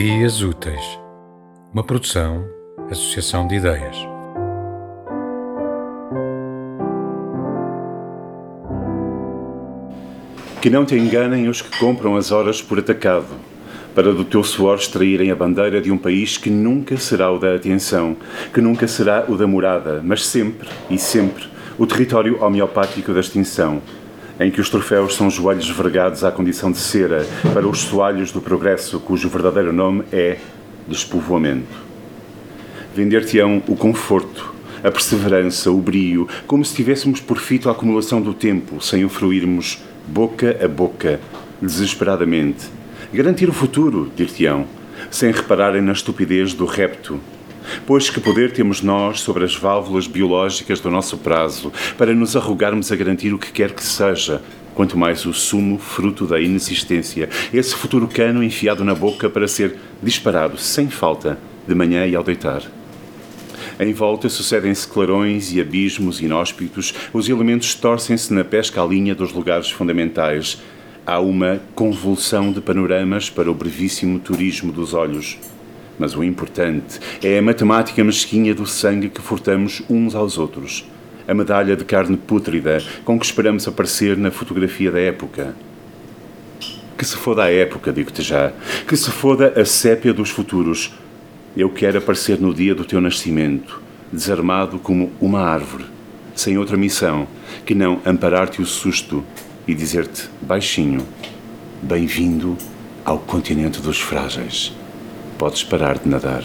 Ideias Úteis, uma produção, associação de ideias. Que não te enganem os que compram as horas por atacado, para do teu suor extraírem a bandeira de um país que nunca será o da atenção, que nunca será o da morada, mas sempre e sempre o território homeopático da extinção, em que os troféus são joelhos vergados à condição de cera para os soalhos do progresso, cujo verdadeiro nome é despovoamento. Vender-te-ão o conforto, a perseverança, o brio, como se tivéssemos por fito a acumulação do tempo, sem o fruirmos boca a boca, desesperadamente. Garantir o futuro, dir-te-ão, sem repararem na estupidez do repto. Pois que poder temos nós sobre as válvulas biológicas do nosso prazo para nos arrogarmos a garantir o que quer que seja, quanto mais o sumo fruto da inexistência, esse futuro cano enfiado na boca para ser disparado sem falta de manhã e ao deitar. Em volta sucedem-se clarões e abismos inóspitos, os elementos torcem-se na pesca à linha dos lugares fundamentais. Há uma convulsão de panoramas para o brevíssimo turismo dos olhos. Mas o importante é a matemática mesquinha do sangue que furtamos uns aos outros. A medalha de carne pútrida com que esperamos aparecer na fotografia da época. Que se foda a época, digo-te já. Que se foda a sépia dos futuros eu quero aparecer no dia do teu nascimento, desarmado como uma árvore, sem outra missão que não amparar-te o susto e dizer-te baixinho: Bem-vindo ao continente dos frágeis. Podes parar de nadar.